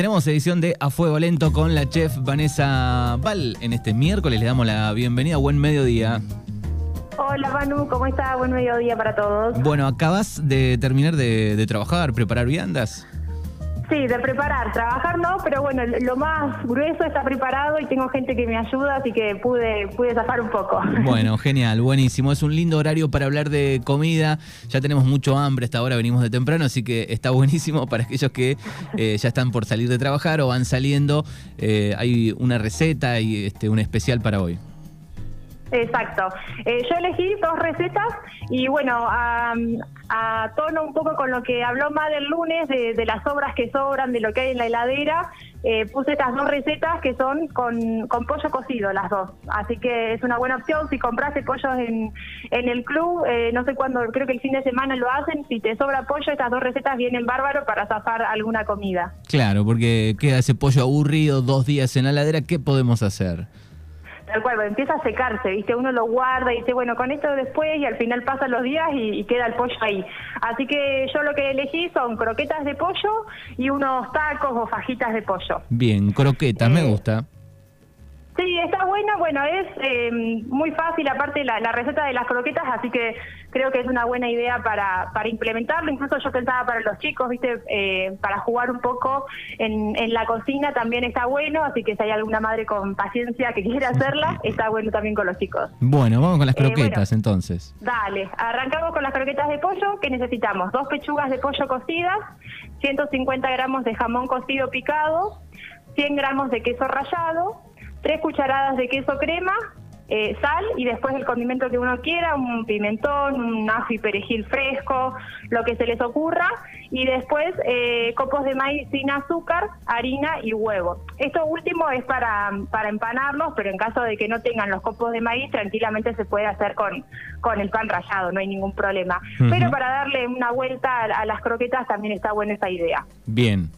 tenemos edición de A Fuego Lento con la chef Vanessa Val. En este miércoles le damos la bienvenida. Buen mediodía. Hola Manu, ¿cómo estás? Buen mediodía para todos. Bueno, acabas de terminar de, de trabajar, preparar viandas. Sí, de preparar, trabajar no, pero bueno, lo más grueso está preparado y tengo gente que me ayuda, así que pude, pude zafar un poco. Bueno, genial, buenísimo. Es un lindo horario para hablar de comida. Ya tenemos mucho hambre, esta hora venimos de temprano, así que está buenísimo para aquellos que eh, ya están por salir de trabajar o van saliendo. Eh, hay una receta y este, un especial para hoy. Exacto. Eh, yo elegí dos recetas y bueno, a, tono un poco con lo que habló más del lunes, de, las obras que sobran, de lo que hay en la heladera, eh, puse estas dos recetas que son con, pollo cocido, las dos. Así que es una buena opción. Si compraste pollos en, en el club, eh, no sé cuándo, creo que el fin de semana lo hacen, si te sobra pollo, estas dos recetas vienen bárbaro para zafar alguna comida. Claro, porque queda ese pollo aburrido dos días en la heladera, ¿qué podemos hacer? Tal cual, empieza a secarse, ¿viste? Uno lo guarda y dice, bueno, con esto después y al final pasan los días y, queda el pollo ahí. Así que yo lo que elegí son croquetas de pollo y unos tacos o fajitas de pollo. Bien, croquetas, me eh, gusta. Sí, está buena, bueno, es eh, muy fácil aparte la, receta de las croquetas, así que creo que es una buena idea para, para implementarlo. Incluso yo pensaba para los chicos, viste, eh, para jugar un poco en, en la cocina también está bueno, así que si hay alguna madre con paciencia que quiera hacerla, está bueno también con los chicos. Bueno, vamos con las eh, croquetas entonces. Dale, arrancamos con las croquetas de pollo, que necesitamos dos pechugas de pollo cocidas, 150 gramos de jamón cocido picado, 100 gramos de queso rallado, tres cucharadas de queso crema, eh, sal y después el condimento que uno quiera, un pimentón, un ajo y perejil fresco, lo que se les ocurra, y después eh, copos de maíz sin azúcar, harina y huevo. Esto último es para, para empanarlos, pero en caso de que no tengan los copos de maíz, tranquilamente se puede hacer con, con el pan rallado, no hay ningún problema. Pero para darle una vuelta a, a las croquetas también está buena esa idea. Bien.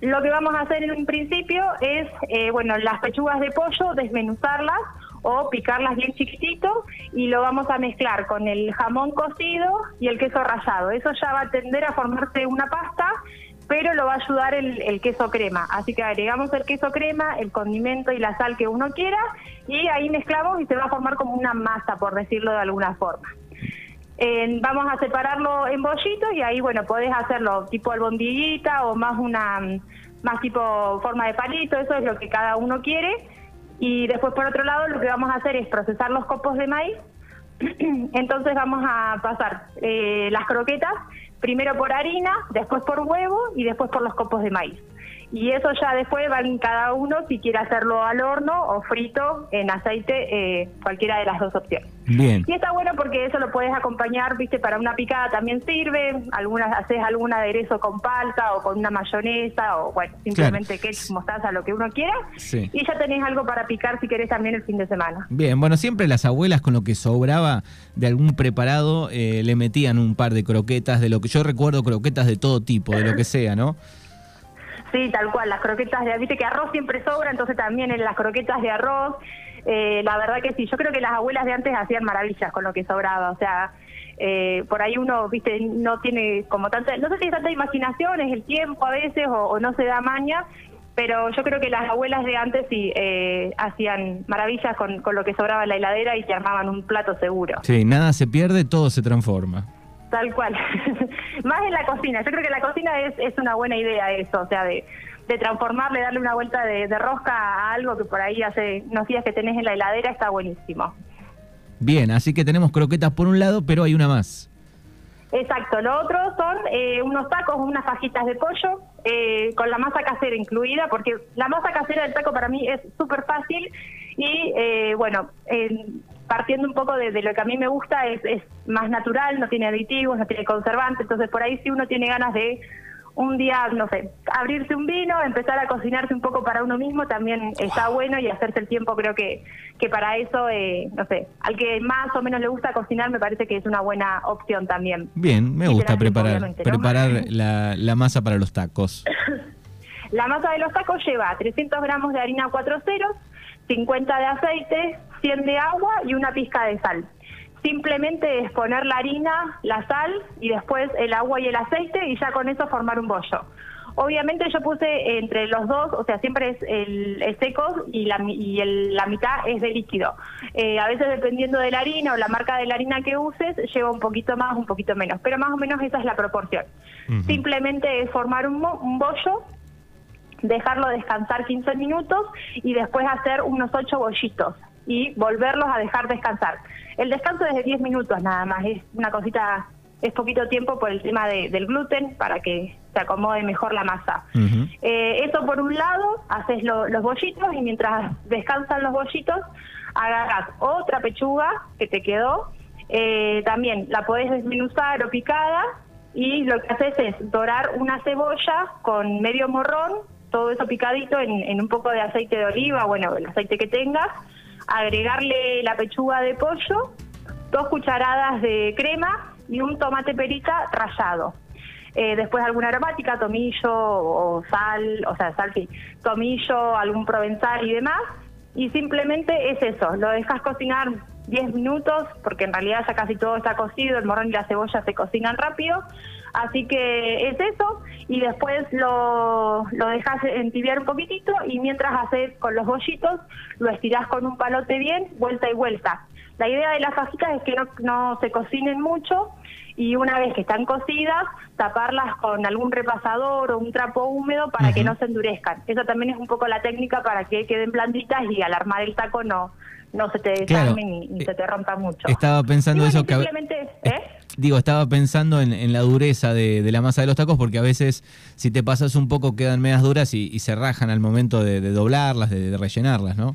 Lo que vamos a hacer en un principio es, eh, bueno, las pechugas de pollo, desmenuzarlas o picarlas bien chiquitito y lo vamos a mezclar con el jamón cocido y el queso rallado. Eso ya va a tender a formarse una pasta, pero lo va a ayudar el, el queso crema. Así que agregamos el queso crema, el condimento y la sal que uno quiera y ahí mezclamos y se va a formar como una masa, por decirlo de alguna forma vamos a separarlo en bollitos y ahí, bueno, podés hacerlo tipo albondiguita o más una más tipo forma de palito, eso es lo que cada uno quiere. Y después, por otro lado, lo que vamos a hacer es procesar los copos de maíz. Entonces vamos a pasar eh, las croquetas primero por harina, después por huevo y después por los copos de maíz y eso ya después van cada uno si quiere hacerlo al horno o frito en aceite, eh, cualquiera de las dos opciones. Bien. Y está bueno porque eso lo puedes acompañar, viste, para una picada también sirve, algunas haces algún aderezo con palta o con una mayonesa o bueno, simplemente ketchup, mostaza, lo que uno quiera. Y ya tenés algo para picar si querés también el fin de semana. Bien, bueno, siempre las abuelas con lo que sobraba de algún preparado eh, le metían un par de croquetas, de lo que yo recuerdo croquetas de todo tipo, de lo que sea, ¿no? Sí, tal cual, las croquetas de viste que arroz siempre sobra, entonces también en las croquetas de arroz, eh, la verdad que sí, yo creo que las abuelas de antes hacían maravillas con lo que sobraba, o sea, eh, por ahí uno, viste, no tiene como tanta, no sé si hay tanta imaginación, es el tiempo a veces o, no se da maña, pero yo creo que las abuelas de antes sí eh, hacían maravillas con, con lo que sobraba en la heladera y se armaban un plato seguro. Sí, nada se pierde, todo se transforma. Tal cual. Más en la cocina. Yo creo que la cocina es, es una buena idea eso, o sea, de, de transformarle, darle una vuelta de, rosca a algo que por ahí hace unos días que tenés en la heladera, está buenísimo. Bien, así que tenemos croquetas por un lado, pero hay una más. Exacto, lo otro son eh, unos tacos, unas fajitas de pollo eh, con la masa casera incluida, porque la masa casera del taco para mí es súper fácil y eh, bueno, partiendo un poco de, lo que a mí me gusta, es, es más natural, no tiene aditivos, no tiene conservantes, entonces por ahí si uno tiene ganas de un día, no sé, abrirse un vino, empezar a cocinarse un poco para uno mismo también está bueno y hacerse el tiempo creo que, que para eso, eh, no sé, al que más o menos le gusta cocinar me parece que es una buena opción también. Bien, me gusta preparar, preparar la, la masa para los tacos. la masa de los tacos lleva 300 gramos de harina 4 ceros, 50 de aceite, 100 de agua y una pizca de sal. Simplemente es poner la harina, la sal y después el agua y el aceite y ya con eso formar un bollo. Obviamente yo puse entre los dos, o sea, siempre es el, seco y la, y la mitad es de líquido. Eh, a veces dependiendo de la harina o la marca de la harina que uses, lleva un poquito más, un poquito menos, pero más o menos esa es la proporción. Simplemente es formar un, un bollo dejarlo descansar 15 minutos y después hacer unos 8 bollitos y volverlos a dejar descansar. El descanso es de 10 minutos nada más, es una cosita, es poquito tiempo por el tema del gluten para que se acomode mejor la masa. Eh, eso por un lado, haces los bollitos y mientras descansan los bollitos, agarras otra pechuga que te quedó, eh, también la podés desmenuzar o picada y lo que haces es dorar una cebolla con medio morrón, todo eso picadito en, en un poco de aceite de oliva, bueno, el aceite que tengas, agregarle la pechuga de pollo, dos cucharadas de crema y un tomate perita rallado. Eh, después alguna aromática, tomillo o sal, o sea, sal sí, tomillo, algún provenzal y demás. Y simplemente es eso, lo dejas cocinar 10 minutos, porque en realidad ya casi todo está cocido, el morrón y la cebolla se cocinan rápido. Así que es eso, y después lo, lo dejas entibiar un poquitito y mientras haces con los bollitos, lo estirás con un palote bien, vuelta y vuelta. La idea de las fajitas es que no, no se cocinen mucho y una vez que están cocidas, taparlas con algún repasador o un trapo húmedo para que no se endurezcan. Eso también es un poco la técnica para que queden blanditas y al armar el taco no, no se te desarmen ni, se te rompa mucho. Estaba pensando eso que... ¿eh? Digo, estaba pensando en, la dureza de, la masa de los tacos porque a veces si te pasas un poco quedan medias duras y, se rajan al momento de, doblarlas, de, rellenarlas, ¿no?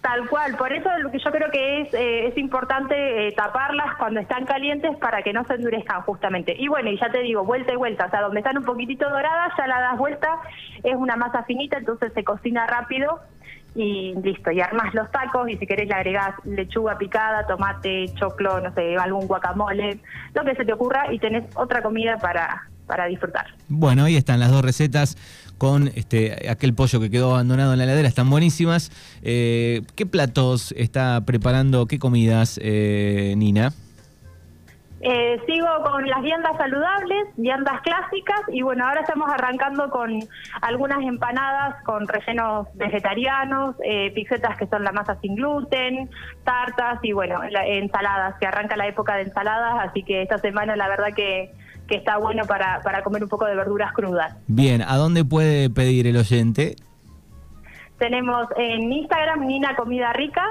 Tal cual, por eso lo que yo creo que es, eh, es importante eh, taparlas cuando están calientes para que no se endurezcan justamente. Y bueno, y ya te digo, vuelta y vuelta, o sea, donde están un poquitito doradas, ya la das vuelta, es una masa finita, entonces se cocina rápido y listo, y armas los tacos y si querés le agregás lechuga picada, tomate, choclo, no sé, algún guacamole, lo que se te ocurra y tenés otra comida para, para disfrutar. Bueno, ahí están las dos recetas con este aquel pollo que quedó abandonado en la heladera, están buenísimas. Eh, ¿Qué platos está preparando, qué comidas, eh, Nina? Eh, sigo con las viandas saludables, viandas clásicas y bueno, ahora estamos arrancando con algunas empanadas con rellenos vegetarianos, eh, pizzetas que son la masa sin gluten, tartas y bueno, ensaladas, que arranca la época de ensaladas, así que esta semana la verdad que, que está bueno para, para comer un poco de verduras crudas. Bien, ¿a dónde puede pedir el oyente? Tenemos en Instagram Nina Comida Rica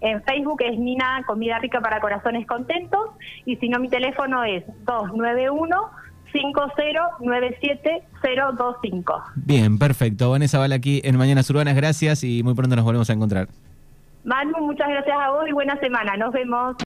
en Facebook es Nina Comida Rica para Corazones Contentos y si no mi teléfono es 291 5097025. Bien, perfecto. Vanessa Vale aquí en Mañanas Urbanas, gracias y muy pronto nos volvemos a encontrar. Manu, muchas gracias a vos y buena semana. Nos vemos.